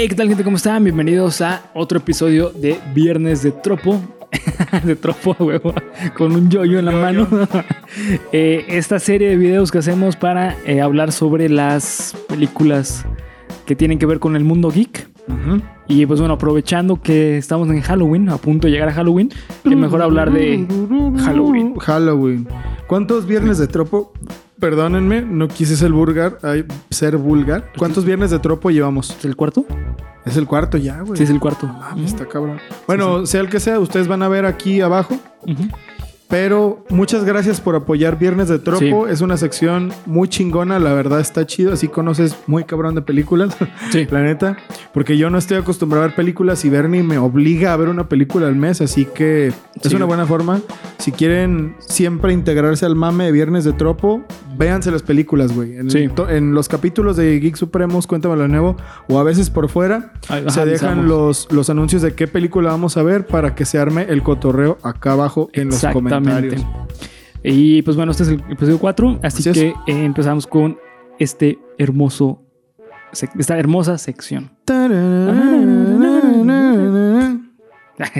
Hey, ¿qué tal gente? ¿Cómo están? Bienvenidos a otro episodio de Viernes de Tropo. de Tropo, huevo, con un yoyo en la mano. Eh, esta serie de videos que hacemos para eh, hablar sobre las películas que tienen que ver con el mundo geek. Y pues bueno, aprovechando que estamos en Halloween, a punto de llegar a Halloween, que mejor hablar de Halloween. Halloween. ¿Cuántos viernes de tropo? Perdónenme, no quise ser vulgar. ay, ser vulgar. ¿Cuántos viernes de tropo llevamos? ¿Es el cuarto? Es el cuarto ya, güey. Sí, es el cuarto. Mames, está cabrón. Bueno, sea el que sea, ustedes van a ver aquí abajo. Ujú. Pero muchas gracias por apoyar Viernes de Tropo. Sí. Es una sección muy chingona, la verdad está chido. Así conoces muy cabrón de películas, Sí. la neta. Porque yo no estoy acostumbrado a ver películas y Bernie me obliga a ver una película al mes. Así que es una buena forma. Si quieren siempre integrarse al mame de Viernes de Tropo, véanse las películas, güey. En, Sí. to- en los capítulos de Geek Supremos, Cuéntamelo de nuevo, o a veces por fuera, Ay, se dejan los, los anuncios de qué película vamos a ver para que se arme el cotorreo acá abajo en los comentarios. Y pues bueno, este es el episodio 4, así, Así que eh, empezamos con este hermoso, esta hermosa sección.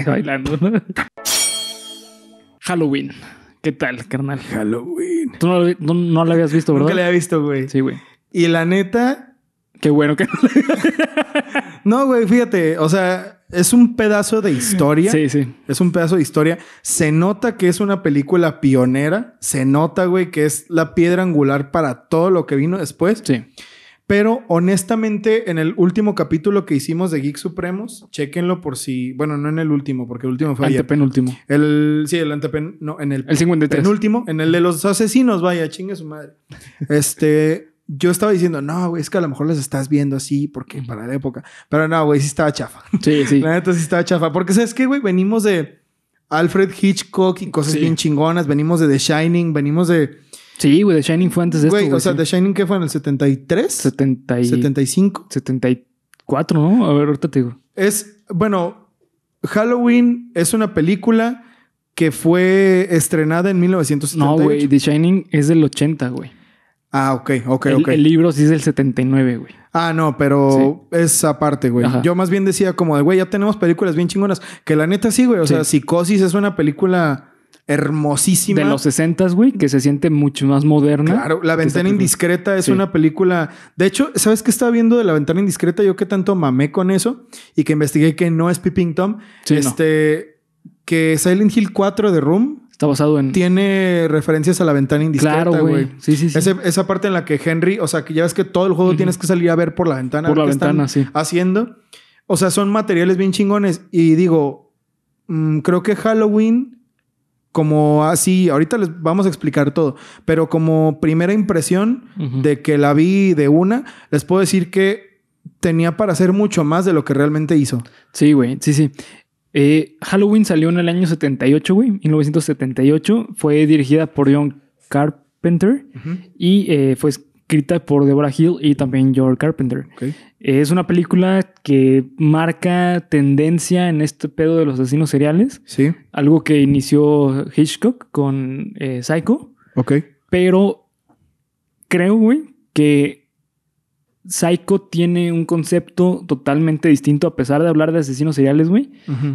Bailando, ¿no? Halloween. ¿Qué tal, carnal? Halloween. Tú no, lo- no, no lo habías visto, Nunca ¿verdad? le había visto, güey. Sí, güey. Y la neta, Qué bueno que no, güey, fíjate, o sea, es un pedazo de historia. Sí, sí. Es un pedazo de historia. Se nota que es una película pionera. Se nota, güey, que es la piedra angular para todo lo que vino después. Sí. Pero honestamente, en el último capítulo que hicimos de Geek Supremos, chequenlo por si. Bueno, no en el último, porque el último fue ayer. Antepenúltimo. El. Sí, el antepen. No, en el. El 53. penúltimo. En el de los asesinos, vaya, chingue su madre. Este. Yo estaba diciendo, no, güey, es que a lo mejor las estás viendo así porque para la época. Pero no, güey, sí estaba chafa. Sí, sí. La neta sí estaba chafa. Porque, ¿sabes qué, güey? Venimos de Alfred Hitchcock y cosas Sí. bien chingonas. Venimos de The Shining. Venimos de. Sí, güey, The Shining fue antes de Güey, esto. o sea. The Shining, ¿qué fue en el 73? 70 y... 75. 74, ¿no? A ver, ahorita te digo. Es, bueno, Halloween es una película que fue estrenada en 1978. No, güey, The Shining es del 80, güey. Ah, ok, ok, el, ok. el libro sí es del 79, güey. Ah, no, pero es aparte, güey. Ajá. Yo más bien decía como de, güey, ya tenemos películas bien chingonas. Que la neta sí, güey. O Sí. sea, Psicosis es una película hermosísima. De los 60, güey, que se siente mucho más moderna. Claro, La Ventana. Indiscreta es Sí. una película. De hecho, ¿sabes qué estaba viendo de La Ventana Indiscreta? Yo que tanto mamé con eso y que investigué que no es Peeping Tom. Sí, no. este, que Silent Hill 4 de Room Está basado en... tiene referencias a La Ventana Indiscreta, Claro, güey. Sí, sí, sí. Ese- esa parte en la que Henry, o sea, que ya ves que todo el juego Ujú. tienes que salir a ver por la ventana. Por la qué están ventana, sí. Haciendo. O sea, son materiales bien chingones. Y digo, mm, creo que Halloween, como así, ahorita les vamos a explicar todo, pero como primera impresión Ujú. de que la vi de una, les puedo decir que tenía para hacer mucho más de lo que realmente hizo. Sí, güey. Sí, sí. Eh, Halloween salió en el año 78, güey. 1978. Fue dirigida por John Carpenter y eh, fue escrita por Deborah Hill y también George Carpenter. Es una película que marca tendencia en este pedo de los asesinos seriales. Sí, Algo que inició Hitchcock con eh, Psycho. ok. Pero creo, güey, que Psycho tiene un concepto totalmente distinto, a pesar de hablar de asesinos seriales, güey.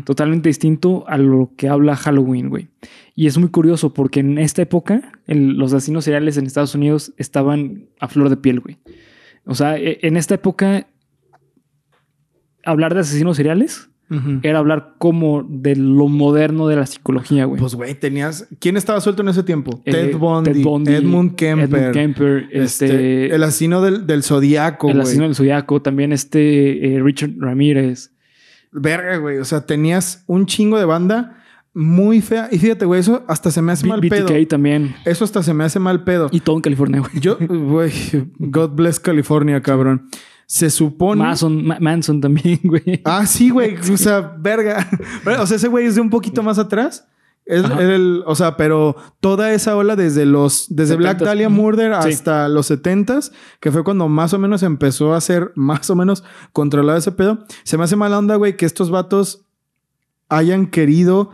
Totalmente distinto a lo que habla Halloween, güey. Y es muy curioso porque en esta época el- los asesinos seriales en Estados Unidos estaban a flor de piel, güey. O sea, e- en esta época hablar de asesinos seriales Era hablar como de lo moderno de la psicología, güey. Pues, güey, tenías. ¿Quién estaba suelto en ese tiempo? Eh, Ted, Bundy, Edmund Kemper. Edmund Kemper, este, este, el asesino del, del zodiaco, el asesino del zodiaco, también este eh, Richard Ramírez. Verga, güey. O sea, tenías un chingo de banda muy fea. Y fíjate, güey, eso hasta se me hace mal B- pedo. BTK también. Eso hasta se me hace mal pedo. Y todo en California, güey. Yo, güey, God bless California, cabrón. Se supone. Manson, Ma- Manson también, güey. Ah, sí, güey. O sea, verga. O sea, ese güey es de un poquito más atrás. Es- el- o sea, pero toda esa ola desde los desde Black 70s. Dahlia. Murder Sí. hasta los 70s, que fue cuando más o menos empezó a ser más o menos controlado ese pedo. Se me hace mala onda, güey, que estos vatos hayan querido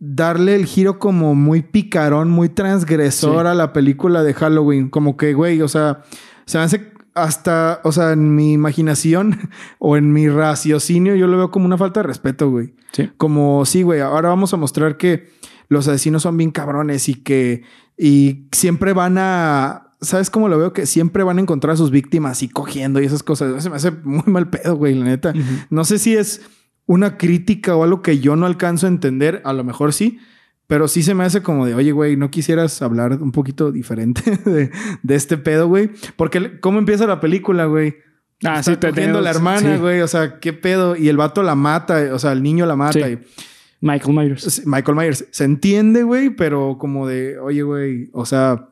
darle el giro como muy picarón, muy transgresor Sí. a la película de Halloween. Como que, güey, o sea, se me hace hasta, o sea, en mi imaginación o en mi raciocinio, yo lo veo como una falta de respeto, güey. Sí. Como, sí, güey, ahora vamos a mostrar que los asesinos son bien cabrones y que y siempre van a. ¿Sabes cómo lo veo? Que siempre van a encontrar a sus víctimas y cogiendo y esas cosas. Se me hace muy mal pedo, güey, la neta. No sé si es una crítica o algo que yo no alcanzo a entender. A lo mejor sí. Pero sí se me hace como de, oye, güey, ¿no quisieras hablar un poquito diferente de, de este pedo, güey? Porque, ¿cómo empieza la película, güey? Ah, Está sí, te a la hermana, sí. güey. O sea, ¿qué pedo? Y el vato la mata. O sea, el niño la mata. Sí. y- Michael Myers. Michael Myers. Se entiende, güey, pero como de, oye, güey, o sea,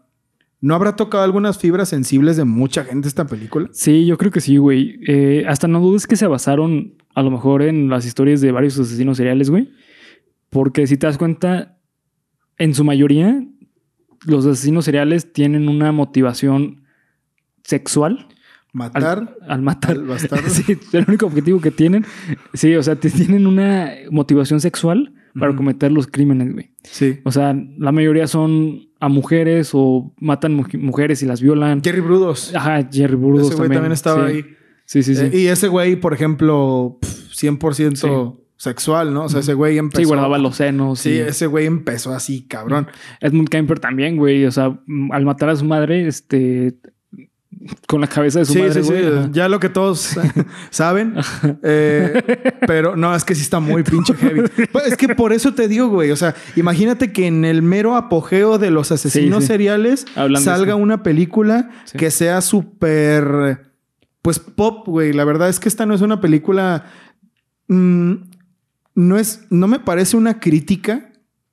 ¿no habrá tocado algunas fibras sensibles de mucha gente esta película? Sí, yo creo que sí, güey. Eh, hasta no dudes que se basaron a lo mejor en las historias de varios asesinos seriales, güey. Porque si te das cuenta, en su mayoría, los asesinos seriales tienen una motivación sexual Matar al matar. al bastardo. Sí, el único objetivo que tienen. Sí, o sea, tienen una motivación sexual para cometer los crímenes, güey. Sí. O sea, la mayoría son a mujeres o matan mu- mujeres y las violan. Jerry Brudos. Ajá, Jerry Burgos ese güey también, estaba sí. ahí. Sí, sí, sí. Eh, y ese güey, por ejemplo, pf, 100% sexual, ¿no? O sea, ese güey empezó... sí, guardaba los senos. Sí, y- ese güey empezó así, cabrón. Edmund Kemper también, güey. O sea, al matar a su madre, este. Con la cabeza de su Sí, madre, sí, sí. Ya lo que todos saben. Eh, pero no, es que sí está muy pinche heavy. Pues es que por eso te digo, güey. O sea, imagínate que en el mero apogeo de los asesinos Sí, seriales salga eso. una película que sea súper. Pues pop, güey. La verdad es que esta no es una película. mm, no es. No me parece una crítica.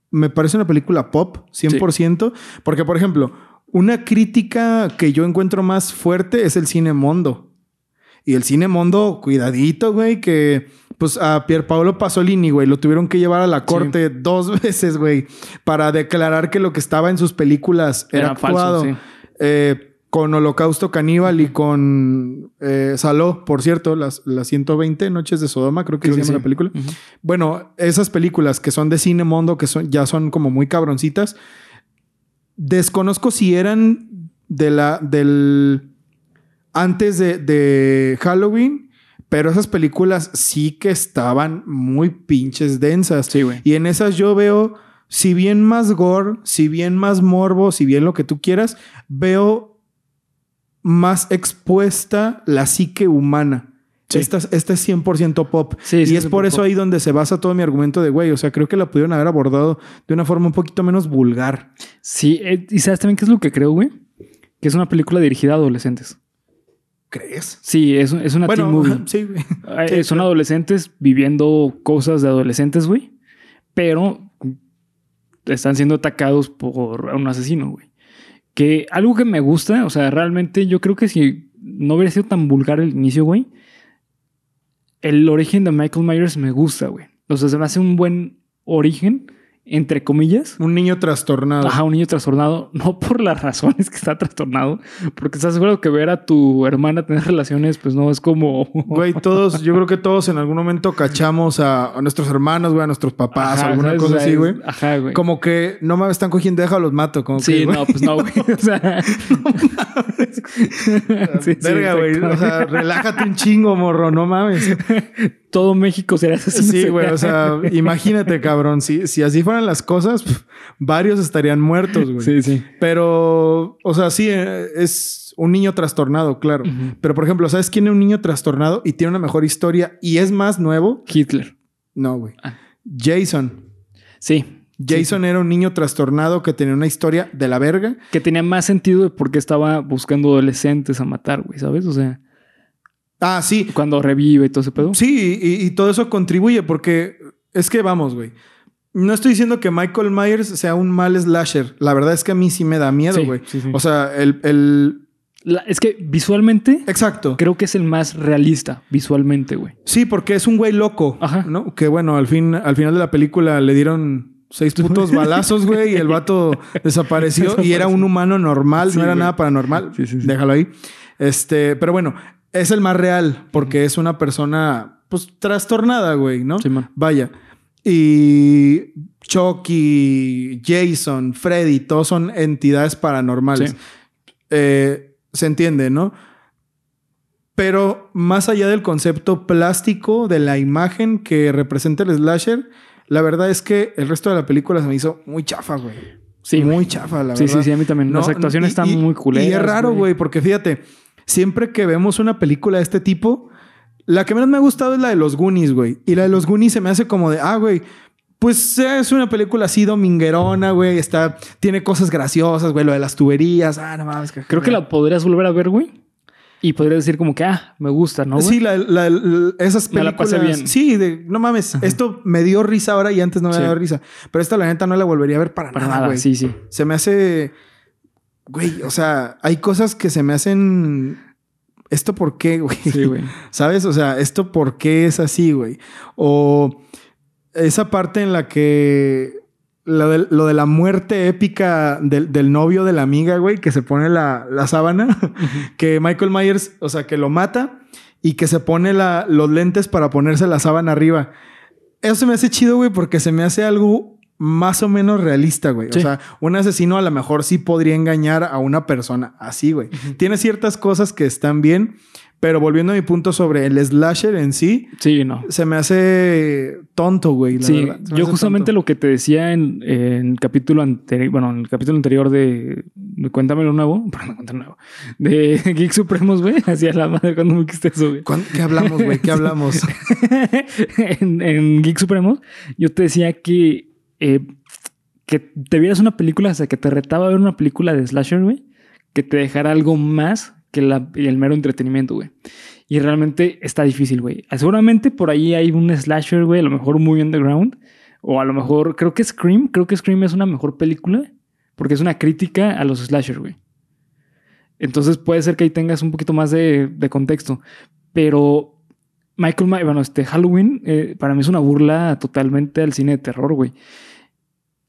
Me parece una película pop, 100%. Porque, por ejemplo, una crítica que yo encuentro más fuerte es el cine mondo. Y el cine mondo, cuidadito, güey, que pues a Pierpaolo Pasolini, güey, lo tuvieron que llevar a la corte dos veces, güey, para declarar que lo que estaba en sus películas era, Era falso, actuado. sí. Eh, con Holocausto Caníbal y con eh, Saló, por cierto, las, las 120 Noches de Sodoma, creo que Creo se llama sí. la película. Bueno, esas películas que son de cine mondo, que son, ya son como muy cabroncitas, desconozco si eran de la, del, antes de, de Halloween, pero esas películas sí que estaban muy pinches densas. Sí, güey. Y en esas yo veo, si bien más gore, si bien más morbo, si bien lo que tú quieras, veo más expuesta la psique humana. Sí. Esta, esta es 100% pop. Sí, y sí, es por eso pop. ahí donde se basa todo mi argumento de, güey, o sea, creo que la pudieron haber abordado de una forma un poquito menos vulgar. Sí, eh, y sabes también qué es lo que creo, güey? Que es una película dirigida a adolescentes. ¿Crees? Sí, es, es una teen Bueno, movie. sí, güey. Eh, son adolescentes viviendo cosas de adolescentes, güey. Pero están siendo atacados por un asesino, güey. Que algo que me gusta, o sea, realmente yo creo que si no hubiera sido tan vulgar el inicio, güey, el origen de Michael Myers me gusta, güey. O sea, se me hace un buen origen, entre comillas. Un niño trastornado. Ajá, un niño trastornado, no por las razones que está trastornado, porque estás seguro que ver a tu hermana tener relaciones, pues no es como. Güey, todos, yo creo que todos en algún momento cachamos a, a nuestros hermanos, güey, a nuestros papás, Ajá, alguna ¿sabes? cosa O sea, así, güey. Ajá, güey. Como que no mames, están cogiendo, déjalo, los mato. Como Sí, que, no, pues no, güey. O sea. Sí, sí, Verga, güey. O sea, relájate un chingo, morro, no mames. Todo México sería asesino. Sí, güey. O sea, imagínate, cabrón. Si, si así fueran las cosas, varios estarían muertos, güey. Sí, sí. Pero, o sea, sí, eh, es un niño trastornado, claro. Pero, por ejemplo, ¿sabes quién es un niño trastornado y tiene una mejor historia y es más nuevo? Hitler. No, güey. Ah. Jason. Sí. Jason era un niño trastornado que tenía una historia de la verga. Que tenía más sentido de por qué estaba buscando adolescentes a matar, güey, ¿sabes? O sea, Ah, sí. cuando revive y todo ese pedo. Sí, y, y todo eso contribuye porque es que vamos, güey. No estoy diciendo que Michael Myers sea un mal slasher. La verdad es que a mí sí me da miedo, güey. sí, sí. O sea, el, el... La- es que visualmente Exacto. creo que es el más realista, visualmente, güey. Sí, porque es un güey loco. Ajá. ¿No? Que bueno, al fin, al final de la película le dieron seis putos balazos, güey, y el vato desapareció y era un humano normal, Sí, no era güey. nada paranormal. Sí, sí, sí. Déjalo ahí. Este, pero bueno, es el más real porque es una persona, pues, trastornada, güey, ¿no? Simón. Vaya. Y Chucky, Jason, Freddy, todos son entidades paranormales. Sí. Eh, se entiende, ¿no? Pero más allá del concepto plástico de la imagen que representa el slasher, la verdad es que el resto de la película se me hizo muy chafa, güey. Sí, muy chafa, la Sí, verdad. sí, sí, a mí también. Las actuaciones están muy culeras. Y es raro, güey, porque fíjate, siempre que vemos una película de este tipo, la que menos me ha gustado es la de los Goonies, güey. Y la de los Goonies se me hace como de, ah, güey, pues es una película así dominguerona, güey. Está, tiene cosas graciosas, güey, lo de las tuberías. Ah, no mames. Creo que la podrías volver a ver, güey. Y podrías decir como que, ah, me gusta, ¿no? güey? Sí, la, la- la- esas Me la películas. pasé bien. Sí, de, no mames, esto me dio risa ahora y antes no me Sí. dado risa. Pero esta la neta no la volvería a ver para, Para nada, nada, güey. sí, sí. Se me hace. Güey, o sea, hay cosas que se me hacen. ¿Esto por qué, güey? Sí, güey. ¿Sabes? O sea, ¿esto por qué es así, güey? O esa parte en la que. Lo de, lo de la muerte épica del, del novio de la amiga, güey, que se pone la, la sábana, que Michael Myers, o sea, que lo mata y que se pone la- los lentes para ponerse la sábana arriba. Eso se me hace chido, güey, porque se me hace algo más o menos realista, güey. Sí. O sea, un asesino a lo mejor sí podría engañar a una persona así, güey. Tiene ciertas cosas que están bien, pero volviendo a mi punto sobre el slasher en sí, Sí, no. se me hace tonto, güey. la Sí, verdad. Yo justamente tonto. lo que te decía en, en el capítulo anterior, bueno, en el capítulo anterior de, de Cuéntamelo Nuevo, perdón, Cuéntame Nuevo, de Geek Supremos, güey, hacía la madre cuando me dijiste eso, güey. ¿Cuán- ¿Qué hablamos, güey? ¿Qué hablamos? en, en Geek Supremos, yo te decía que, eh, que te vieras una película, o sea, que te retaba ver una película de slasher, güey, que te dejara algo más que el mero entretenimiento, güey. Y realmente está difícil, güey. Seguramente por ahí hay un slasher, güey, a lo mejor muy underground. O a lo mejor, creo que Scream, creo que Scream es una mejor película porque es una crítica a los slashers, güey. Entonces puede ser que ahí tengas un poquito más de contexto. Pero Michael Myers, bueno, este Halloween eh, para mí es una burla totalmente al cine de terror, güey.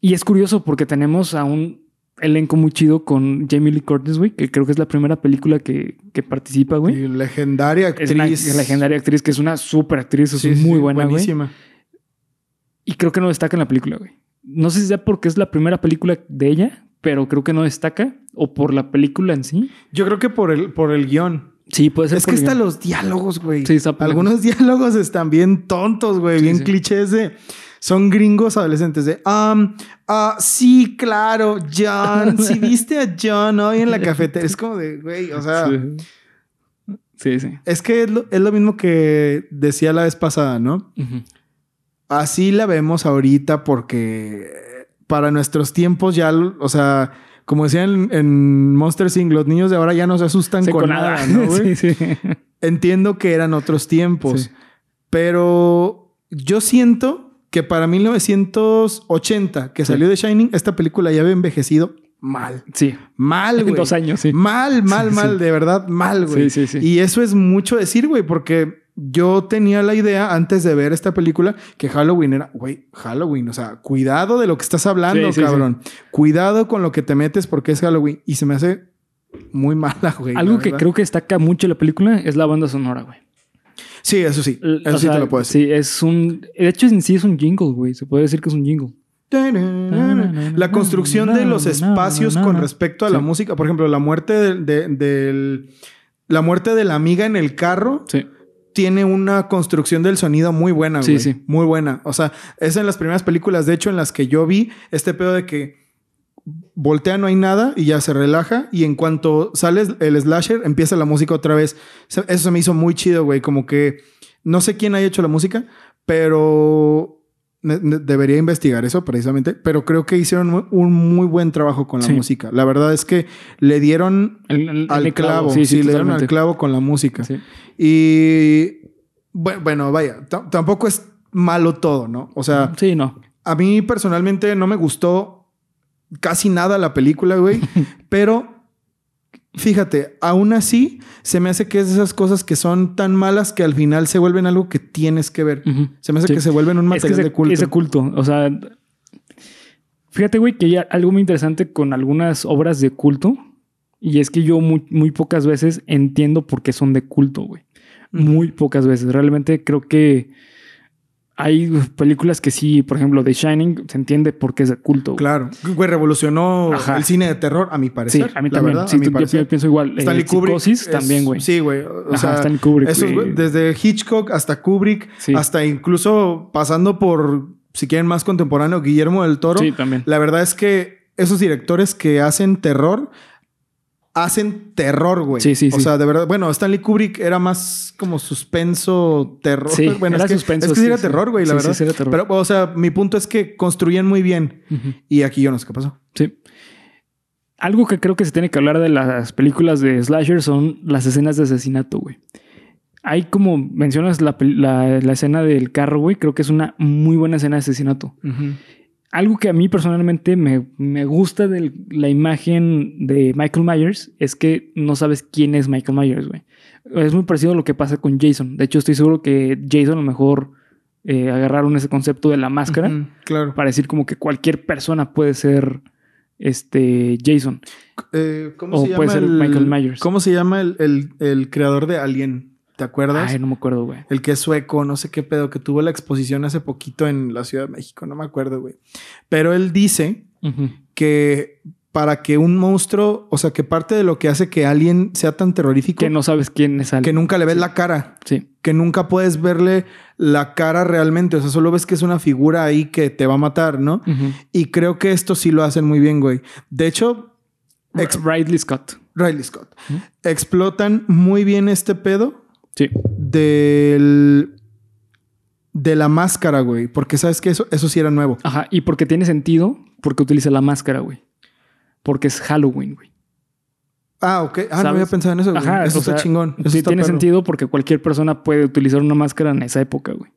Y es curioso porque tenemos a un elenco muy chido con Jamie Lee Curtis, güey, que creo que es la primera película que, que participa, güey. Legendaria actriz. Es una legendaria actriz que es una súper actriz, es Sí, muy sí, buena, güey. buenísima. Y creo que no destaca en la película, güey. No sé si sea porque es la primera película de ella, pero creo que no destaca. O por la película en sí. Yo creo que por el, por el guion. Sí, puede ser. Es que guion. los diálogos, güey. Sí, Algunos diálogos están bien tontos, güey. Sí, bien sí. clichés de... Son gringos adolescentes de... Um, ah, sí, claro, John. Si viste a John hoy en la cafetería. Es como de, güey, o sea... Sí, sí. Es que es lo, es lo mismo que decía la vez pasada, ¿no? Así la vemos ahorita porque para nuestros tiempos ya, o sea, como decían en, en Monster Inc., los niños de ahora ya no se asustan con, nada, ¿no, sí, sí. Entiendo que eran otros tiempos, Sí. pero yo siento que para 1980, que salió de Shining, esta película ya había envejecido mal. Sí. Mal, güey. Dos años, sí. Mal, mal, mal, de verdad, mal, güey. Sí, sí, sí. Y eso es mucho decir, güey, porque yo tenía la idea antes de ver esta película que Halloween era, güey, Halloween, o sea, cuidado de lo que estás hablando, Sí, sí, cabrón. Cuidado con lo que te metes porque es Halloween. Y se me hace muy mala, güey. Algo que creo que destaca mucho la película es la banda sonora, güey. Sí, eso sí. Eso o sí sea, te lo puedo decir. Sí, es un. De hecho, en sí es un jingle, güey. Se puede decir que es un jingle. La construcción de los espacios con respecto a la música, por ejemplo, la muerte del, de- del- la muerte de la amiga en el carro Sí. Tiene una construcción del sonido muy buena, Sí, güey. sí. Muy buena. O sea, es en las primeras películas, de hecho, en las que yo vi este pedo de que voltea, no hay nada y ya se relaja. Y en cuanto sale el slasher, empieza la música otra vez. Eso se me hizo muy chido, güey. Como que no sé quién haya hecho la música, pero debería investigar eso precisamente. Pero creo que hicieron un muy buen trabajo con la Sí. música. La verdad es que le dieron El- el- al el clavo. Sí, sí, le dieron al clavo con la música. Y bu- bueno, vaya, tampoco es malo todo, ¿no? O sea, Sí, no. a mí personalmente no me gustó casi nada la película, güey, pero fíjate, aún así se me hace que es de esas cosas que son tan malas que al final se vuelven algo que tienes que ver. Se me hace Sí. que se vuelven un Es que material ese, de culto. culto. O sea, fíjate, güey, que hay algo muy interesante con algunas obras de culto. Y es que yo muy, muy pocas veces entiendo por qué son de culto, güey. Muy pocas veces. Realmente creo que hay películas que sí, por ejemplo, The Shining, se entiende por qué es de culto. Claro. Güey, revolucionó Ajá. el cine de terror, a mi Sí, parecer. a mí la también. verdad, Sí, a tú- yo pienso igual. Stanley Eh, Kubrick. Es- también, güey. Sí, güey. O Ajá, sea, Stanley Kubrick, esos, güey. güey, desde Hitchcock hasta Kubrick, Sí. hasta incluso pasando por, si quieren más contemporáneo, Guillermo del Toro. Sí, también. La verdad es que esos directores que hacen terror, hacen terror, güey. Sí, sí, O sí. sea, de verdad, bueno, Stanley Kubrick era más como suspenso, terror. Sí, bueno, era es que, suspenso, Es que sí sí, era terror, güey, la Sí, verdad. sí, sí era terror. Pero, o sea, mi punto es que construían muy bien. Y aquí yo no sé qué pasó. Sí. Algo que creo que se tiene que hablar de las películas de slasher son las escenas de asesinato, güey. Hay como mencionas la, la- la escena del carro, güey. Creo que es una muy buena escena de asesinato. Algo que a mí personalmente me, me gusta de la imagen de Michael Myers es que no sabes quién es Michael Myers, güey. Es muy parecido a lo que pasa con Jason. De hecho, estoy seguro que Jason a lo mejor eh, agarraron ese concepto de la máscara Claro. para decir como que cualquier persona puede ser este Jason. Eh, ¿Cómo O se llama puede ser el, Michael Myers. ¿Cómo se llama el, el- el creador de Alien? ¿Te acuerdas? Ay, no me acuerdo, güey. El que es sueco, no sé qué pedo, que tuvo la exposición hace poquito en la Ciudad de México, no me acuerdo, güey. Pero él dice que para que un monstruo, o sea, que parte de lo que hace que Alien sea tan terrorífico, Que no sabes quién es que alguien. nunca le ves la cara, Sí. que nunca puedes verle la cara realmente, o sea, solo ves que es una figura ahí que te va a matar, ¿no? Y creo que esto sí lo hacen muy bien, güey. De hecho, Ridley Scott. Riley Scott, explotan muy bien este pedo Sí. del de la máscara, güey, porque sabes que eso eso sí era nuevo. Ajá. Y porque tiene sentido, porque utiliza la máscara, güey. Porque es Halloween, güey. Ah, ok. Ah, no había pensado en eso, güey. Ajá. eso o está chingón. Eso sí, está tiene perro. sentido porque cualquier persona puede utilizar una máscara en esa época, güey.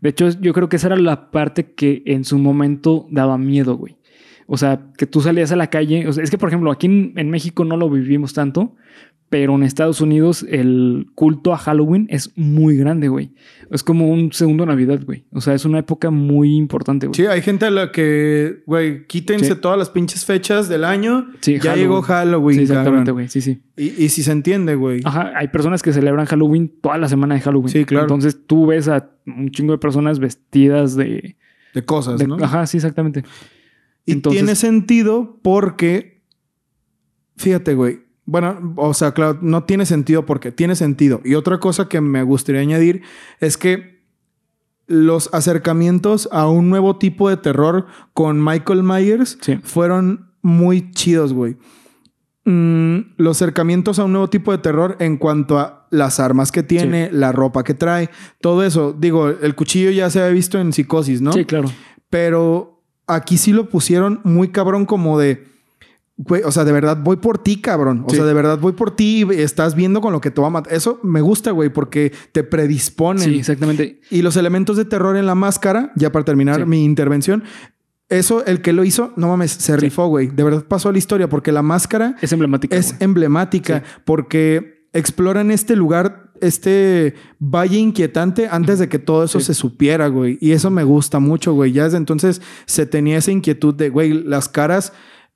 De hecho, yo creo que esa era la parte que en su momento daba miedo, güey. O sea, que tú salías a la calle. O sea, es que, por ejemplo, aquí en, en México no lo vivimos tanto, pero en Estados Unidos el culto a Halloween es muy grande, güey. Es como un segundo Navidad, güey. O sea, es una época muy importante, güey. Sí, hay gente a la que, güey, quítense Sí. todas las pinches fechas del año. Sí, ya Halloween. llegó Halloween, Sí, exactamente, güey. Sí, sí. Y, y si se entiende, güey. Ajá, hay personas que celebran Halloween toda la semana de Halloween. Sí, claro. Entonces tú ves a un chingo de personas vestidas de... De cosas, de- ¿no? Ajá, sí, exactamente. Y Entonces- tiene sentido porque, fíjate, güey. Bueno, o sea, claro, no tiene sentido porque tiene sentido. Y otra cosa que me gustaría añadir es que los acercamientos a un nuevo tipo de terror con Michael Myers Sí. fueron muy chidos, güey. Mm, los acercamientos a un nuevo tipo de terror en cuanto a las armas que tiene, la ropa que trae, todo eso. Digo, el cuchillo ya se había visto en psicosis, ¿no? Sí, claro. Pero aquí sí lo pusieron muy cabrón como de... Güey, o sea, de verdad voy por ti, cabrón. O Sí. sea, de verdad voy por ti y estás viendo con lo que te va a matar. Eso me gusta, güey, porque te predisponen. Sí, exactamente. Y los elementos de terror en la máscara, ya para terminar Sí. mi intervención, eso, el que lo hizo, no mames, se rifó, güey. De verdad pasó a la historia porque la máscara Es emblemática. es güey. emblemática porque exploran este lugar, este valle inquietante antes de que todo eso Sí. se supiera, güey. Y eso me gusta mucho, güey. Ya desde entonces se tenía esa inquietud de, güey, las caras,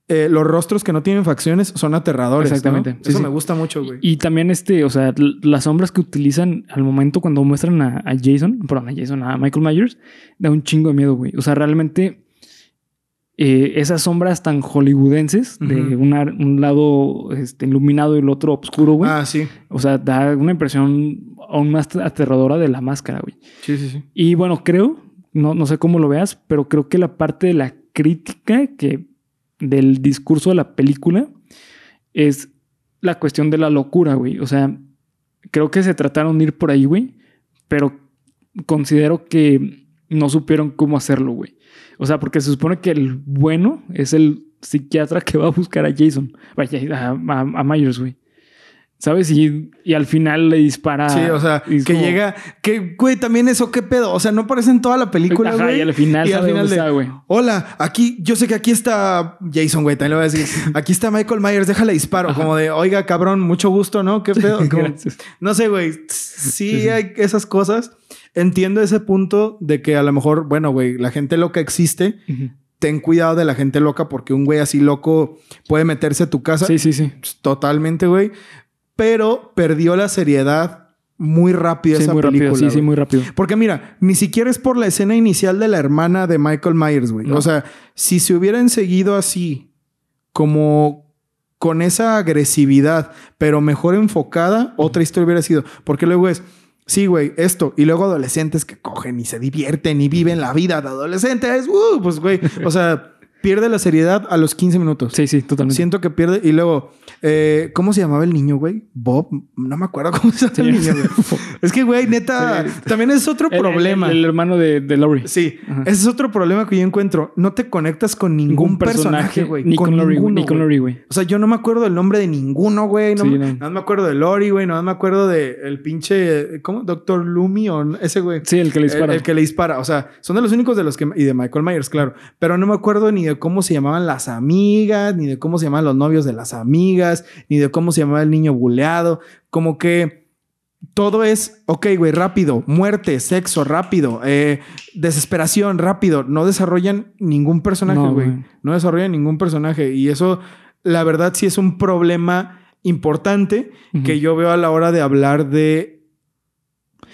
eh, los rostros que no tienen facciones son aterradores. ¿no? Exactamente. Sí, eso sí. me gusta mucho, güey. Y también este, o sea, las sombras que utilizan al momento cuando muestran a, a Jason, perdón, a Jason, a Michael Myers, da un chingo de miedo, güey. O sea, realmente eh, esas sombras tan hollywoodenses, de una- un lado este, iluminado y el otro oscuro, güey. Ah, sí. O sea, da una impresión aún más aterradora de la máscara, güey. Sí, sí, sí. Y bueno, creo, no, no sé cómo lo veas, pero creo que la parte de la crítica que del discurso de la película es la cuestión de la locura, güey. O sea, creo que se trataron de ir por ahí, güey, pero considero que no supieron cómo hacerlo, güey. O sea, porque se supone que el bueno es el psiquiatra que va a buscar a Jason, vaya, a, a, a Myers, güey. ¿Sabes? Y, y al final le dispara. Sí, o sea, que como- llega, que, güey, también eso, ¿qué pedo? O sea, no aparece en toda la película, Ajá, güey. y al final sabe dónde está, güey. hola, aquí, yo sé que aquí está Jason, güey, también le voy a decir, aquí está Michael Myers, déjale disparo, como de, oiga, cabrón, mucho gusto, ¿no? ¿Qué pedo? Como- no sé, güey, sí, Sí, sí. hay esas cosas. Entiendo ese punto de que a lo mejor, bueno, güey, la gente loca existe. Ten cuidado de la gente loca porque un güey así loco puede meterse a tu casa. Sí, sí, sí. Totalmente, güey. Pero perdió la seriedad muy rápido Sí, esa muy película. rápido. Sí, sí, muy rápido. Porque mira, ni siquiera es por la escena inicial de la hermana de Michael Myers, güey. No. O sea, si se hubieran seguido así, como con esa agresividad, pero mejor enfocada, otra historia hubiera sido. Porque luego es, sí, güey, esto. Y luego adolescentes que cogen y se divierten y viven la vida de adolescentes. Uh, pues, güey, o sea, pierde la seriedad a los 15 minutos. Sí, sí, totalmente. Siento que pierde. Y luego, eh, ¿cómo se llamaba el niño, güey? Bob. No me acuerdo cómo se llama Sí. el niño, güey. Es que, güey, neta, Sí. también es otro El- problema. El, el hermano de, de Laurie. Sí, Ajá. ese es otro problema que yo encuentro. No te conectas con ningún, personaje, güey. Ni con, Laurie, ninguno, ni con güey. Laurie, güey. O sea, yo no me acuerdo del nombre de ninguno, güey. No, Sí, me- no. Nada más me acuerdo de Lori, güey. Nada me acuerdo de el pinche... ¿Cómo? Doctor Lumi o ese, güey. Sí, el que le dispara. El, el que le dispara. O sea, son de los únicos de los que... Y de Michael Myers, claro. Pero no me acuerdo ni de cómo se llamaban las amigas, ni de cómo se llamaban los novios de las amigas, ni de cómo se llamaba el niño buleado. Como que todo es, ok, güey, rápido. Muerte, sexo, rápido. eh, desesperación, rápido. No desarrollan ningún personaje, No, güey. No desarrollan ningún personaje. Y eso, la verdad, sí es un problema importante que yo veo a la hora de hablar de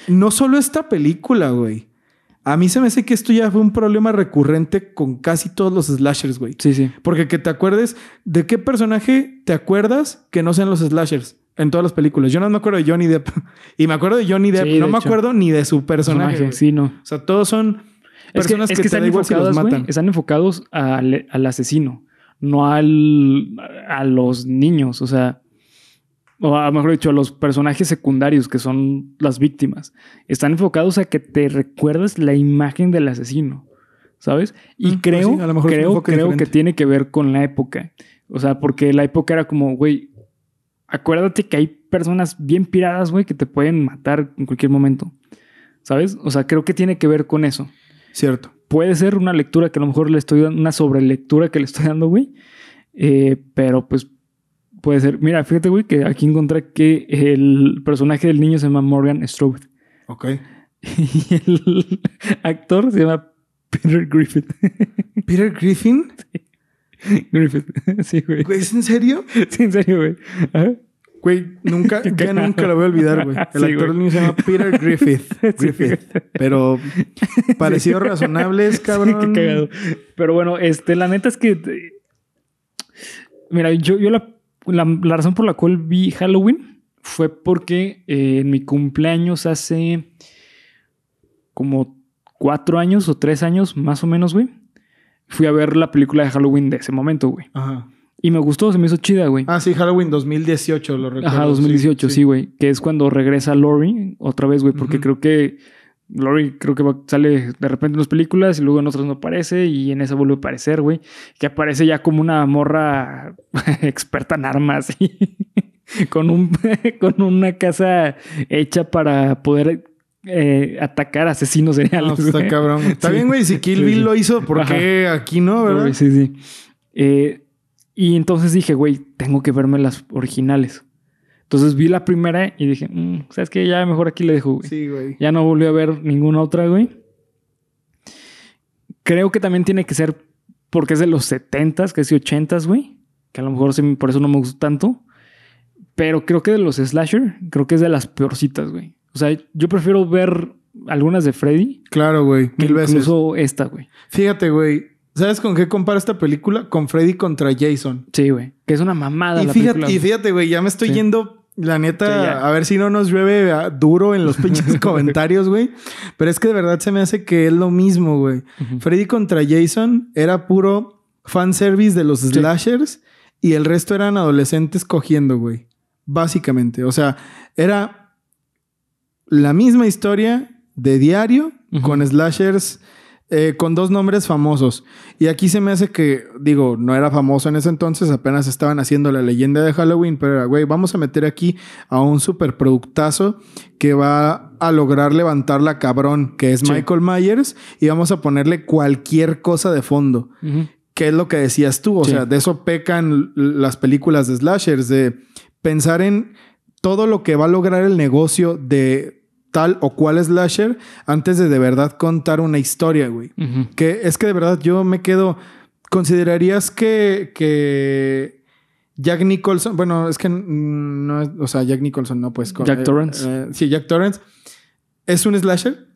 no solo esta película, güey. A mí se me hace que esto ya fue un problema recurrente con casi todos los slashers, güey. Sí, sí. Porque que te acuerdes de qué personaje te acuerdas que no sean los slashers en todas las películas. Yo no me acuerdo de Johnny Depp. Y me acuerdo de Johnny Depp. Sí, no de me hecho. acuerdo ni de su personaje. Personaje, sí, no. O sea, todos son Es que, personas es que, que te están da igual si los enfocados, están enfocados al, al asesino, no al, a los niños, o sea, o a mejor dicho, a los personajes secundarios que son las víctimas. Están enfocados a que te recuerdes la imagen del asesino, ¿sabes? Y Mm, pues creo, sí, a lo mejor es un creo, creo que tiene que ver con la época. O sea, porque la época era como, güey, acuérdate que hay personas bien piradas, güey, que te pueden matar en cualquier momento. ¿Sabes? O sea, creo que tiene que ver con eso Cierto. puede ser una lectura que a lo mejor le estoy dando, una sobrelectura que le estoy dando, güey. Eh, pero pues puede ser. Mira, fíjate, güey, que aquí encontré que el personaje del niño se llama Morgan Strode. Ok. Y el actor se llama Peter Griffith. Peter Griffin. Griffith. Sí, güey. ¿es en serio? Sí, en serio, güey. Ajá. Güey, nunca, ya nunca lo voy a olvidar, güey. El Sí, actor del niño se llama Peter Griffith. Griffith. Pero parecidos razonables, cabrón. Sí, qué cagado. Pero bueno, este, la neta es que. Mira, yo, yo la, la, la razón por la cual vi Halloween fue porque eh, en mi cumpleaños hace como cuatro años o tres años, más o menos, güey. Fui a ver la película de Halloween de ese momento, güey. Ajá. Y me gustó, se me hizo chida, güey. Ah, sí, Halloween 2018, lo recuerdo. Ajá, 2018, sí, güey. Que es cuando regresa Lori otra vez, güey. Porque creo que Lori creo que sale de repente en las películas y luego en otras no aparece. Y en esa vuelve a aparecer, güey. Que aparece ya como una morra experta en armas. y con, un, con una casa hecha para poder eh, atacar asesinos seriales. No, pues está cabrón. Está Sí. bien, güey. Si Kill Bill sí. lo hizo, ¿por qué aquí no, verdad? Sí, sí. Eh, y entonces dije, güey, tengo que verme las originales. Entonces vi la primera y dije, "Mm, ¿sabes qué? Ya mejor aquí le dejo, güey. Sí, güey. Ya no volví a ver ninguna otra, güey. Creo que también tiene que ser porque es de los 70s, casi 80s, güey. Que a lo mejor sí, por eso no me gusta tanto. Pero creo que de los slasher, creo que es de las peorcitas, güey. O sea, yo prefiero ver algunas de Freddy Claro, güey. Mil veces. incluso esta, güey. Fíjate, güey. ¿Sabes con qué compara esta película? Con Freddy contra Jason. Sí, güey. Que es una mamada Y la fíjate, película. y fíjate, güey, ya me estoy Sí. yendo, la neta, Sí, a ver si no nos llueve duro en los pinches comentarios, güey. Pero es que de verdad se me hace que es lo mismo, güey. Freddy contra Jason era puro fanservice de los slashers y el resto eran adolescentes cogiendo, güey. Básicamente. O sea, era la misma historia de diario con slashers eh, con dos nombres famosos. Y aquí se me hace que, digo, no era famoso en ese entonces, apenas estaban haciendo la leyenda de Halloween, pero era, güey, vamos a meter aquí a un superproductazo que va a lograr levantarla cabrón, que es Sí. Michael Myers, y vamos a ponerle cualquier cosa de fondo. ¿Qué es lo que decías tú? O Sí. sea, de eso pecan las películas de slashers, de pensar en todo lo que va a lograr el negocio de tal o cual slasher antes de de verdad contar una historia, güey. Que es que de verdad yo me quedo. ¿Considerarías que, que Jack Nicholson, bueno, es que no es, o sea, Jack Nicholson, no, pues. con- Jack eh, Torrance. eh, sí, Jack Torrance. ¿Es un slasher?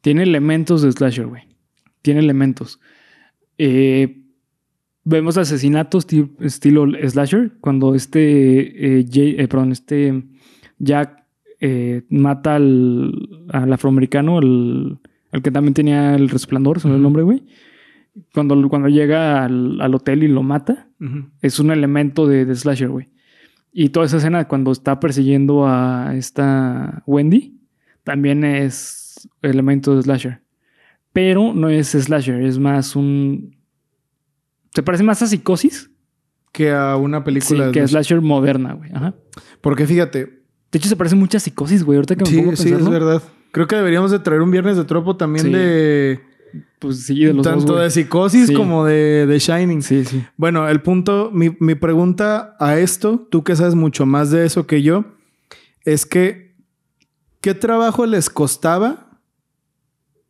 Tiene elementos de slasher, güey. Tiene elementos. Eh, vemos asesinatos ti- estilo slasher. Cuando este, Jay- eh, perdón, este Jack eh, mata al, al afroamericano, al, al que también tenía el resplandor, me olvidó el nombre, güey. Cuando, cuando llega al, al hotel y lo mata, es un elemento de, de slasher, güey. Y toda esa escena cuando está persiguiendo a esta Wendy, también es elemento de slasher. Pero no es slasher, es más un... Se parece más a psicosis Que a una sí, película de que a slasher. slasher moderna, güey. Ajá. Porque fíjate, De hecho, se parece mucho a psicosis, güey. Ahorita que me sí, pongo a sí, pensarlo, es verdad. Creo que deberíamos de traer un viernes de tropo también Sí. de... Pues sí, de los tanto de psicosis Sí. como de, de Shining. Sí, sí. Bueno, el punto, mi, mi pregunta a esto, tú que sabes mucho más de eso que yo, es que, ¿qué trabajo les costaba?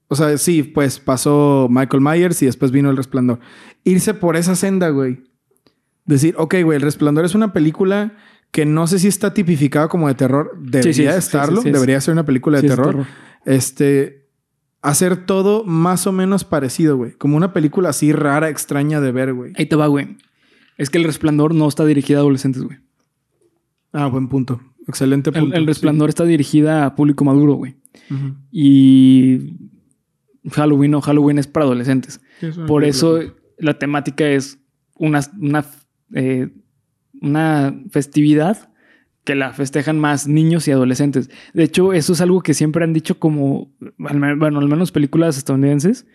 O sea, sí, pues pasó Michael Myers y después vino El Resplandor. Irse por esa senda, güey. Decir, ok, güey, El Resplandor es una película que no sé si está tipificada como de terror. Debería sí, sí, estarlo. sí, Debería ser una película de es terror. Este, hacer todo más o menos parecido, güey. Como una película así rara, extraña de ver, güey. Ahí te va, güey. Es que el resplandor no está dirigida a adolescentes, güey. Ah, buen punto. Excelente El, punto. el resplandor está dirigida a público maduro, güey. Y Halloween no, Halloween es para adolescentes. Es Por eso la temática es una, una, eh, una festividad que la festejan más niños y adolescentes. De hecho, eso es algo que siempre han dicho como, bueno, al menos películas estadounidenses,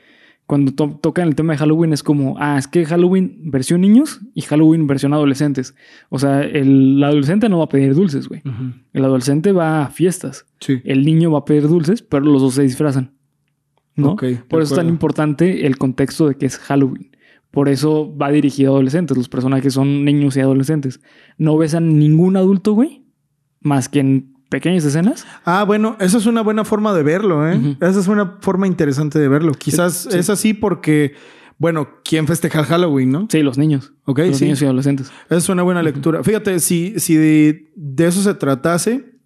cuando to- tocan el tema de Halloween es como, ah, es que Halloween versión niños y Halloween versión adolescentes. O sea, el adolescente no va a pedir dulces, güey. El adolescente va a fiestas. Sí. El niño va a pedir dulces, pero los dos se disfrazan. ¿no? Por eso es tan importante el contexto de que es Halloween. Por eso va dirigido a adolescentes. Los personajes son niños y adolescentes. No ves a ningún adulto, güey, más que en pequeñas escenas. Ah, bueno, esa es una buena forma de verlo, ¿eh? Esa es una forma interesante de verlo. Quizás sí. es así porque, bueno, ¿quién festeja el Halloween, no? Sí, los niños. Ok, los sí. niños y adolescentes. Esa es una buena lectura. Fíjate, si, si de, de eso se tratase,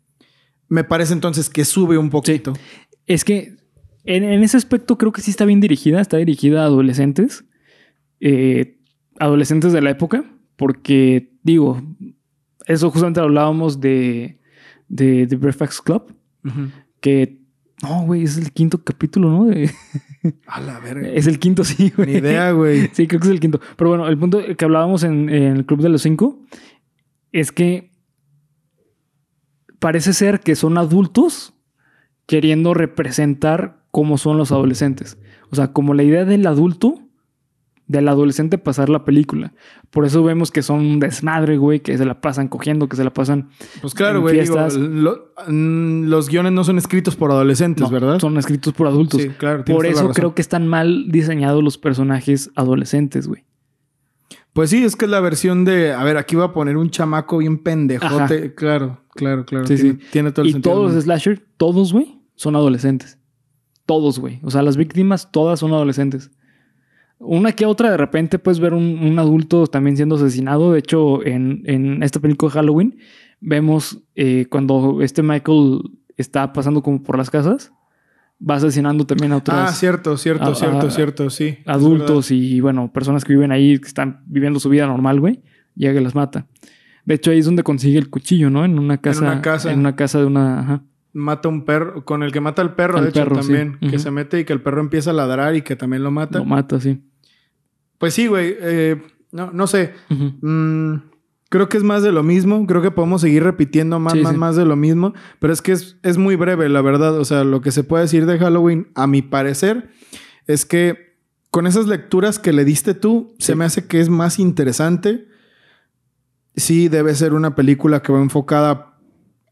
me parece entonces que sube un poquito. Es que en, en ese aspecto creo que sí está bien dirigida. Está dirigida a adolescentes. Eh, adolescentes de la época. Porque, digo, eso justamente hablábamos de, de, de Breakfast Club. Que, no, güey, es el quinto capítulo, ¿no? De- A la verga. es el quinto, sí, güey. Ni idea, güey. Sí, creo que es el quinto. Pero bueno, el punto que hablábamos en, en el Club de los Cinco es que parece ser que son adultos queriendo representar cómo son los adolescentes. O sea, como la idea del adulto, del adolescente pasar la película. Por eso vemos que son un desmadre, güey, que se la pasan cogiendo, que se la pasan... Pues claro, güey. digo, fiestas. lo- mm, los guiones no son escritos por adolescentes, no, ¿verdad? Son escritos por adultos. Sí, claro. por eso creo que están mal diseñados los personajes adolescentes, güey. Pues sí, es que es la versión de, a ver, aquí voy a poner un chamaco bien pendejote. Ajá. Claro, claro, claro. Sí, tiene, sí. tiene todo el Y sentido. todos del los slasher, todos, güey, son adolescentes. Todos, güey. O sea, las víctimas todas son adolescentes. Una que otra, de repente puedes ver un, un adulto también siendo asesinado. De hecho, en, en esta película de Halloween, vemos eh, cuando este Michael está pasando como por las casas, va asesinando también a otros Ah, cierto, cierto, a- cierto, a- cierto, sí. adultos y, bueno, personas que viven ahí, que están viviendo su vida normal, güey. Llega y las mata. De hecho, ahí es donde consigue el cuchillo, ¿no? En una casa. una casa. En una casa de una. Ajá. Mata un perro, con el que mata al perro, Al de hecho, perro, sí. también. Que se mete y que el perro empieza a ladrar y que también lo mata. Lo mata, sí. Pues sí, güey. eh, no, no sé. Mm, creo que es más de lo mismo. Creo que podemos seguir repitiendo más, Sí, más, sí. más de lo mismo. Pero es que es, es muy breve, la verdad. O sea, lo que se puede decir de Halloween, a mi parecer, es que con esas lecturas que le diste tú, se me hace que es más interesante. Sí, debe ser una película que va enfocada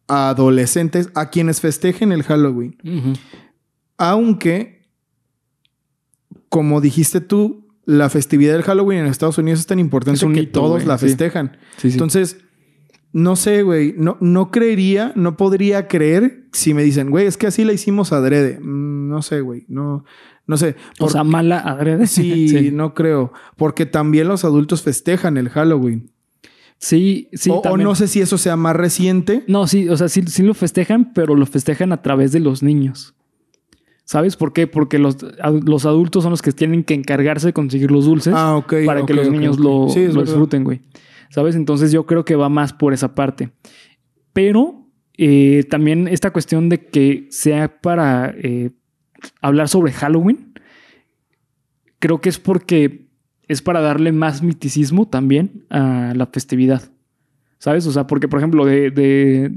a adolescentes, a quienes festejen el Halloween. Aunque, como dijiste tú, la festividad del Halloween en Estados Unidos es tan importante Es que hito, todos la sí. festejan. Sí, sí. Entonces, no sé, güey, no, no creería, no podría creer si me dicen, güey, es que así la hicimos adrede. Mm, no sé, güey, no, no sé. O sea, mala adrede. Sí, no creo. Porque también los adultos festejan el Halloween. Sí, sí. O, o no sé si eso sea más reciente. No, sí, o sea, sí, sí lo festejan, pero lo festejan a través de los niños. ¿Sabes por qué? Porque los, los adultos son los que tienen que encargarse de conseguir los dulces Ah, para que los niños lo, Sí, disfruten, güey. ¿Sabes? Entonces yo creo que va más por esa parte. Pero eh, también esta cuestión de que sea para eh, hablar sobre Halloween, creo que es porque es para darle más miticismo también a la festividad. ¿Sabes? O sea, porque, por ejemplo, de, de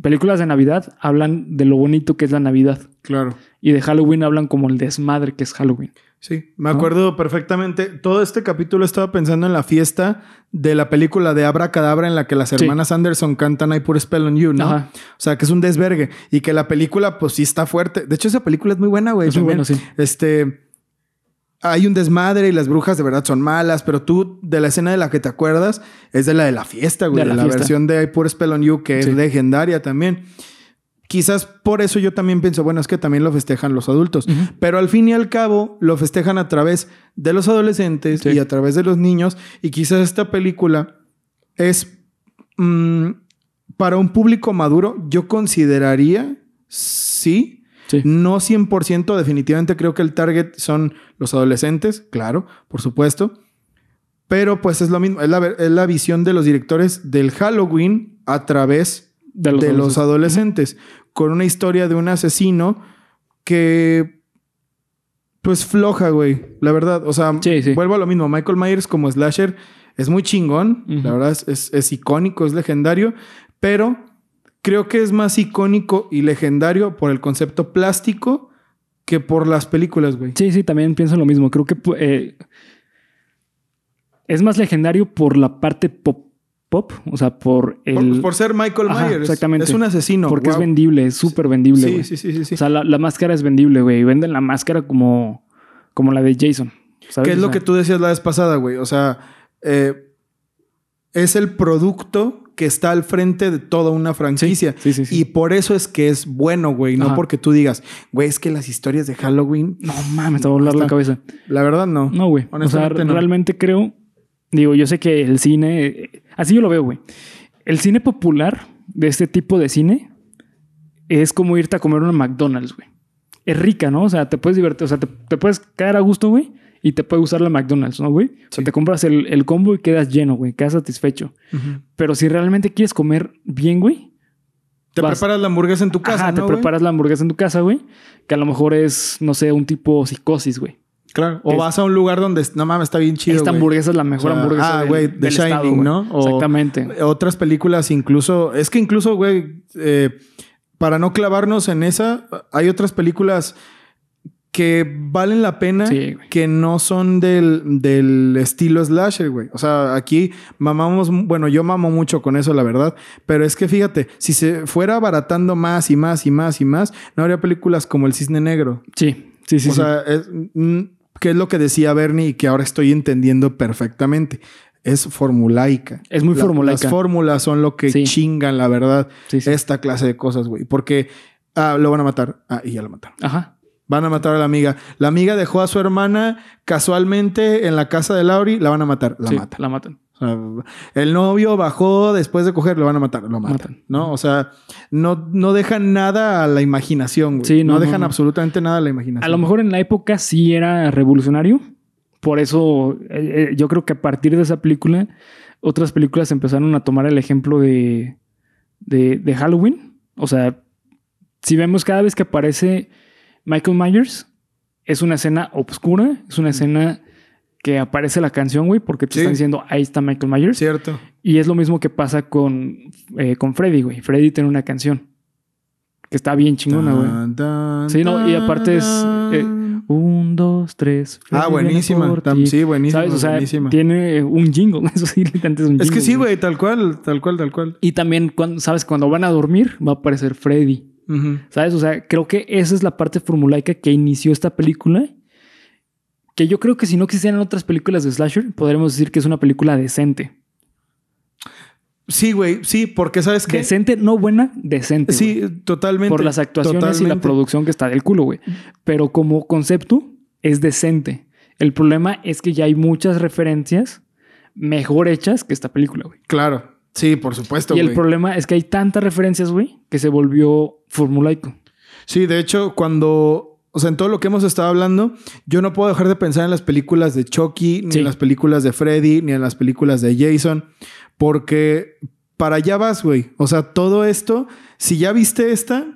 películas de Navidad hablan de lo bonito que es la Navidad. Claro. Y de Halloween hablan como el desmadre que es Halloween. Sí, me acuerdo perfectamente. Todo este capítulo estaba pensando en la fiesta de la película de Abra Cadabra en la que las Sí. hermanas Anderson cantan I Put a Spell on You, ¿no? Ajá. O sea, que es un desvergue y que la película, pues sí está fuerte. De hecho, esa película es muy buena, güey. Es muy bueno, sí. Este. Hay un desmadre y las brujas de verdad son malas, pero tú de la escena de la que te acuerdas es de la de la fiesta, güey. De De la versión de I a Spell on You, que Sí. es legendaria también. Quizás por eso yo también pienso, bueno, es que también lo festejan los adultos. Pero al fin y al cabo lo festejan a través de los adolescentes Sí. y a través de los niños. Y quizás esta película es mm, para un público maduro, yo consideraría, sí. Sí. No 100%, definitivamente creo que el target son los adolescentes, claro, por supuesto. Pero pues es lo mismo, es la, es la visión de los directores del Halloween a través De de los, los, adolescentes, con una historia de un asesino que, pues floja, güey, la verdad. O sea, Sí, sí. vuelvo a lo mismo. Michael Myers como slasher es muy chingón, la verdad es, es- es icónico, es legendario, pero creo que es más icónico y legendario por el concepto plástico que por las películas, güey. Sí, sí, también pienso lo mismo. Creo que eh, es más legendario por la parte pop, pop o sea, por el... Por, por ser Michael Ajá, Myers. exactamente. Es un asesino. porque es vendible, es súper vendible, güey. Sí, sí, sí, sí, sí. O sea, la, la máscara es vendible, güey. Venden la máscara como, como la de Jason. ¿sabes? ¿Qué es O lo que tú decías la vez pasada, güey? O sea, eh, es el producto que está al frente de toda una franquicia. Sí, sí, sí. Y por eso es que es bueno, güey. No Ajá. porque tú digas, güey, es que las historias de Halloween, No mames, te va a volar la cabeza. la verdad no. No, güey. O sea, no. realmente creo. Digo, yo sé que el cine. Así yo lo veo, güey. El cine popular de este tipo de cine es como irte a comer una McDonald's, güey. Es rica, ¿no? O sea, te puedes divertir, o sea, te, te puedes caer a gusto, güey. Y te puede gustar la McDonald's, ¿no, güey? O sea, Sí. te compras el, el combo y quedas lleno, güey. Quedas satisfecho. Pero si realmente quieres comer bien, güey. Te vas- preparas la hamburguesa en tu casa, Ajá, ¿no, te güey? preparas la hamburguesa en tu casa, güey. Que a lo mejor es, no sé, un tipo psicosis, güey. Claro. O Es- vas a un lugar donde, no mames, está bien chido, Esta güey. hamburguesa es la mejor O sea, hamburguesa ah, del, güey, The Shining, estado, güey. ¿no? O- Exactamente. Otras películas incluso... Es que incluso, güey, eh, para no clavarnos en esa, hay otras películas que valen la pena Sí, que no son del, del estilo slasher, güey. O sea, aquí mamamos, bueno, yo mamo mucho con eso, la verdad. Pero es que fíjate, si se fuera abaratando más y más y más y más, no habría películas como El Cisne Negro. Sí, sí, sí. o sí. sea, es, mm, que es lo que decía Bernie y que ahora estoy entendiendo perfectamente. Es formulaica. Es muy formulaica. Las fórmulas son lo que Sí. chingan, la verdad, esta clase de cosas, güey. Porque ah, lo van a matar. Ah, y ya lo mataron. Ajá. Van a matar a la amiga. La amiga dejó a su hermana casualmente en la casa de Lauri. La van a matar. La Sí, matan. La matan. O sea, el novio bajó después de coger. Lo van a matar. Lo matan. Matan. ¿No? O sea, no, no dejan nada a la imaginación, güey. Sí, no, no, dejan no. absolutamente nada a la imaginación. A lo mejor en la época sí era revolucionario. Por eso eh, eh, yo creo que a partir de esa película, otras películas empezaron a tomar el ejemplo de, de, de Halloween. O sea, si vemos cada vez que aparece Michael Myers, es una escena oscura, es una escena que aparece la canción, güey, porque te Sí. están diciendo, ahí está Michael Myers. Cierto. Y es lo mismo que pasa con, eh, con Freddy, güey. Freddy tiene una canción que está bien chingona, güey. Sí, no, y aparte es, eh. Un, dos, tres. ah, Freddy viene buenísima. Tam- sí, buenísima. ¿Sabes? O sea, buenísima. tiene un jingle. Eso sí, literalmente es un jingle. Es que sí, güey, tal cual, tal cual, tal cual. Y también, cuando, ¿sabes? Cuando van a dormir, va a aparecer Freddy. ¿Sabes? O sea, creo que esa es la parte formulaica que inició esta película. Que yo creo que si no existieran otras películas de Slasher, podríamos decir que es una película decente. Sí, güey, sí, porque sabes que... Decente, no buena, decente. Sí, güey. totalmente. Por las actuaciones y la producción que está del culo, güey. Pero como concepto, es decente. El problema es que ya hay muchas referencias mejor hechas que esta película, güey. Claro, sí, por supuesto, Y el problema es que hay tantas referencias, güey, que se volvió formulaico. Sí, de hecho, cuando, o sea, en todo lo que hemos estado hablando, yo no puedo dejar de pensar en las películas de Chucky, ni Sí. en las películas de Freddy, ni en las películas de Jason, porque para allá vas, güey. O sea, todo esto, si ya viste esta,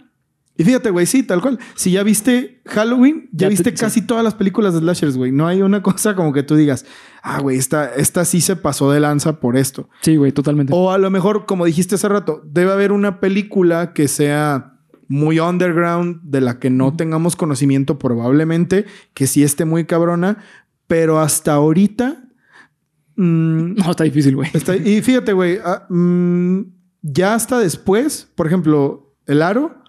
y fíjate, güey, sí, tal cual. Si ya viste Halloween, ya, Ya te- viste casi todas las películas de slashers, güey. No hay una cosa como que tú digas, ah, güey, esta, esta sí se pasó de lanza por esto. Sí, güey, totalmente. O a lo mejor, como dijiste hace rato, debe haber una película que sea muy underground, de la que no tengamos conocimiento probablemente, que sí esté muy cabrona, pero hasta ahorita... mm, No, está difícil, güey. está- y fíjate, güey, ah, mm, ya hasta después, por ejemplo, El Aro.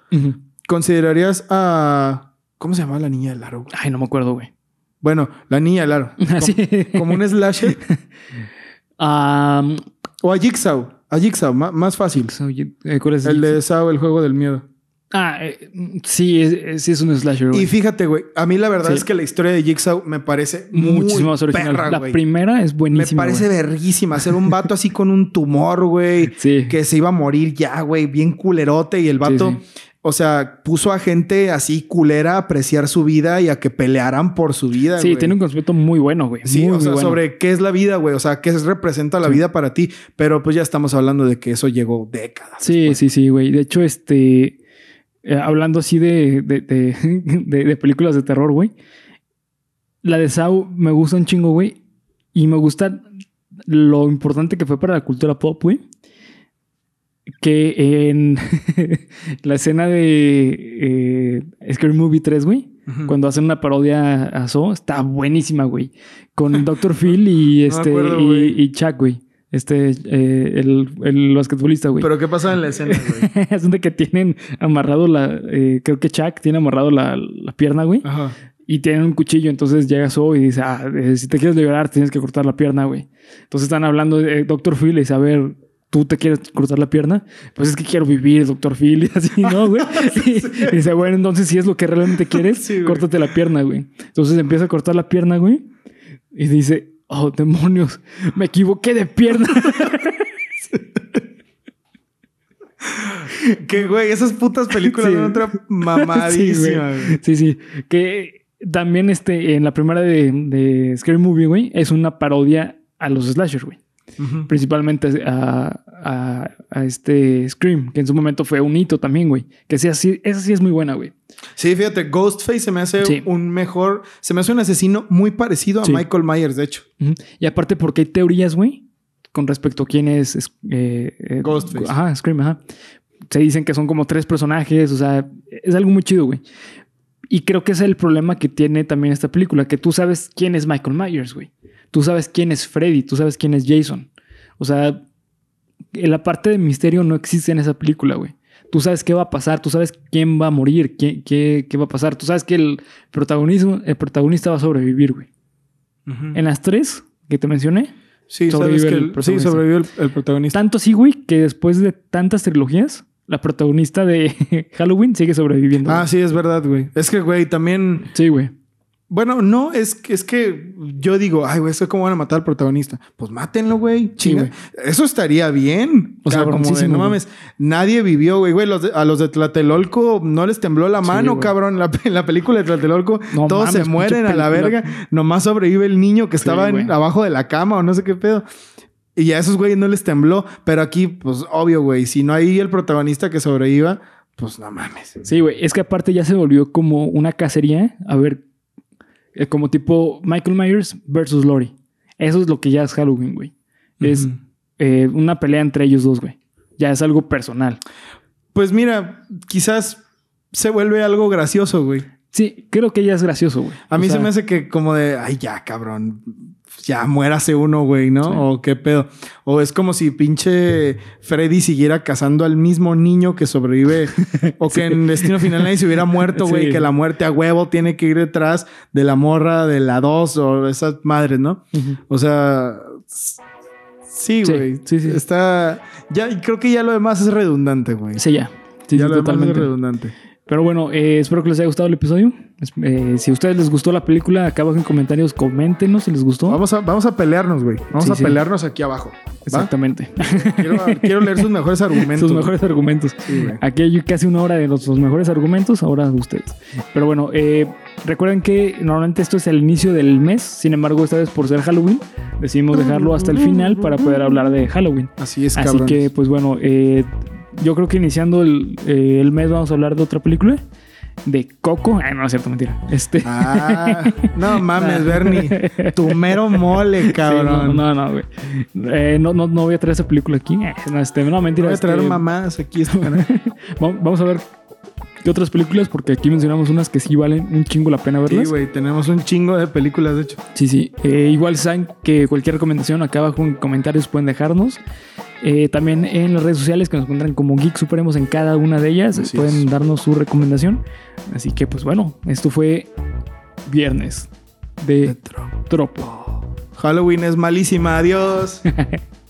¿Considerarías a... ¿Cómo se llama la niña del Aro? güey? Ay, no me acuerdo, güey. Bueno, la niña del Aro. Así. Como, como un slasher. O a Jigsaw. A Jigsaw, más fácil. eh, ¿Cuál es El de Saw, el juego del miedo. Ah, eh, sí, es, es- sí es un slasher, güey. Y fíjate, güey, a mí la verdad Sí. es que la historia de Jigsaw me parece Muchísimo más original. perra, la güey. primera es Me buenísima. parece güey. verguísima. Ser un vato así con un tumor, güey. Sí. Que se iba a morir ya, güey. Bien culerote. Y el vato, Sí, o sea, puso a gente así culera a apreciar su vida y a que pelearan por su vida, Sí, güey. tiene un concepto muy bueno, güey. Sí, Muy, o muy sea, bueno. sobre qué es la vida, güey. O sea, qué representa la vida para ti. Pero pues ya estamos hablando de que eso llegó décadas. Sí, sí, sí, güey. De hecho, este. eh, hablando así de, de, de, de- de películas de terror, güey. La de Saw me gusta un chingo, güey. Y me gusta lo importante que fue para la cultura pop, güey. Que en la escena de eh, Scary Movie 3, güey. Cuando hacen una parodia a está buenísima, güey. Con Dr. Phil y No este acuerdo, y, güey. y Chuck, güey. Este, eh, el, el basquetbolista, güey. Pero ¿qué pasa en la escena, güey? es donde que tienen amarrado la. eh, creo que Chuck tiene amarrado la, la pierna, güey. Ajá. Y tienen un cuchillo. Entonces llega Zoe y dice: Ah, eh, si te quieres liberar, tienes que cortar la pierna, güey. Entonces están hablando de Dr. Phil y dice: A ver. ¿Tú te quieres cortar la pierna? Pues es que quiero vivir, doctor Phil. Y así, ¿no, güey? Y, y dice, bueno, entonces si es lo que realmente quieres, Sí, córtate la pierna, güey. Entonces empieza a cortar la pierna, güey. Y dice, oh, demonios, me equivoqué de pierna. Que, güey, esas putas películas son otra mamadísima, Sí, güey. Sí, sí. Que también este, en la primera de, de Scary Movie, güey, es una parodia a los slashers, güey. Principalmente a, a- a este Scream, que en su momento fue un hito también, güey. Que sí, así, esa sí es muy buena, güey. Sí, fíjate, Ghostface se me hace Sí. un mejor, se me hace un asesino muy parecido a Sí. Michael Myers, de hecho. Y aparte porque hay teorías, güey, con respecto a quién es... es- eh, eh, Ghostface. Ajá, Scream, ajá. Se dicen que son como tres personajes, o sea, es algo muy chido, güey. Y creo que ese es el problema que tiene también esta película, que tú sabes quién es Michael Myers, güey. Tú sabes quién es Freddy, tú sabes quién es Jason. O sea, la parte de misterio no existe en esa película, güey. Tú sabes qué va a pasar, tú sabes quién va a morir, qué, qué, qué va a pasar. Tú sabes que el, protagonismo, el protagonista va a sobrevivir, güey. En las tres que te mencioné, Sí, sobrevive sabes que el el, sí, protagonista. sobrevive el, el protagonista. tanto así, güey, que después de tantas trilogías, la protagonista de Halloween sigue sobreviviendo. Ah, güey. sí, es verdad, güey. Es que, güey, también. sí, güey. Bueno, no, es, que- es que yo digo, ay, güey, ¿eso cómo van a matar al protagonista? Pues mátenlo, güey. Chinga. güey. Eso estaría bien. O sea, como de, no mames, nadie vivió, güey. Güey, los de- a los de Tlatelolco no les tembló la Sí, mano, cabrón. La, en la película de Tlatelolco, No todos mames, se mueren a la verga. Nomás sobrevive el niño que Sí, estaba en- abajo de la cama o no sé qué pedo. Y a esos güeyes no les tembló. Pero aquí, pues, obvio, güey. Si no hay el protagonista que sobreviva, pues no mames. Sí, güey. Es que aparte ya se volvió como una cacería. A ver, eh, como tipo Michael Myers versus Lori. Eso es lo que ya es Halloween, güey. Es eh, una pelea entre ellos dos, güey. Ya es algo personal. Pues mira, quizás se vuelve algo gracioso, güey. Sí, creo que ya es gracioso, güey. A mí O se me hace que como de, ay, ya, cabrón, ya muérase uno, güey, ¿no? Sí. O qué pedo. O es como si pinche Freddy siguiera cazando al mismo niño que sobrevive. o que en Destino Final nadie se hubiera muerto, güey. Sí. Que la muerte a huevo tiene que ir detrás de la morra de la 2 o esas madres, ¿no? O sea, Sí, güey. sí, sí. Está. Ya, creo que ya lo demás es redundante, güey. Sí, ya. Sí, ya demás totalmente. es redundante. Pero bueno, eh, espero que les haya gustado el episodio. Eh, si a ustedes les gustó la película, acá abajo en comentarios, coméntenos si les gustó. Vamos a, vamos a pelearnos, güey. Vamos Sí, a sí. pelearnos aquí abajo. ¿va? Exactamente. Quiero, quiero leer sus mejores argumentos. Sus mejores argumentos. Sí. Aquí hay casi una hora de nuestros mejores argumentos, ahora ustedes. Pero bueno, eh, recuerden que normalmente esto es el inicio del mes, sin embargo, esta vez por ser Halloween, decidimos dejarlo hasta el final para poder hablar de Halloween. Así es, Así cabrón. que, pues bueno, eh, yo creo que iniciando el, eh, el mes vamos a hablar de otra película, de Coco. Ay, no, no es cierto, mentira. Este. Ah, no mames, Bernie. Tu mero mole, Sí, cabrón. no, no, no, güey. Eh, no, no, no voy a traer esa película aquí. Eh, No, este, no mentira. Voy a traer este, mamás aquí este Vamos a ver otras películas, porque aquí mencionamos unas que sí valen un chingo la pena Sí, verlas. güey. Tenemos un chingo de películas, de hecho. Sí, sí. Eh, igual saben que cualquier recomendación acá abajo en comentarios pueden dejarnos. Eh, también en las redes sociales que nos encuentran como Geek Supremos en cada una de ellas. Así pueden es. darnos su recomendación. Así que, pues bueno, esto fue viernes de Tropo. Halloween es malísima. Adiós.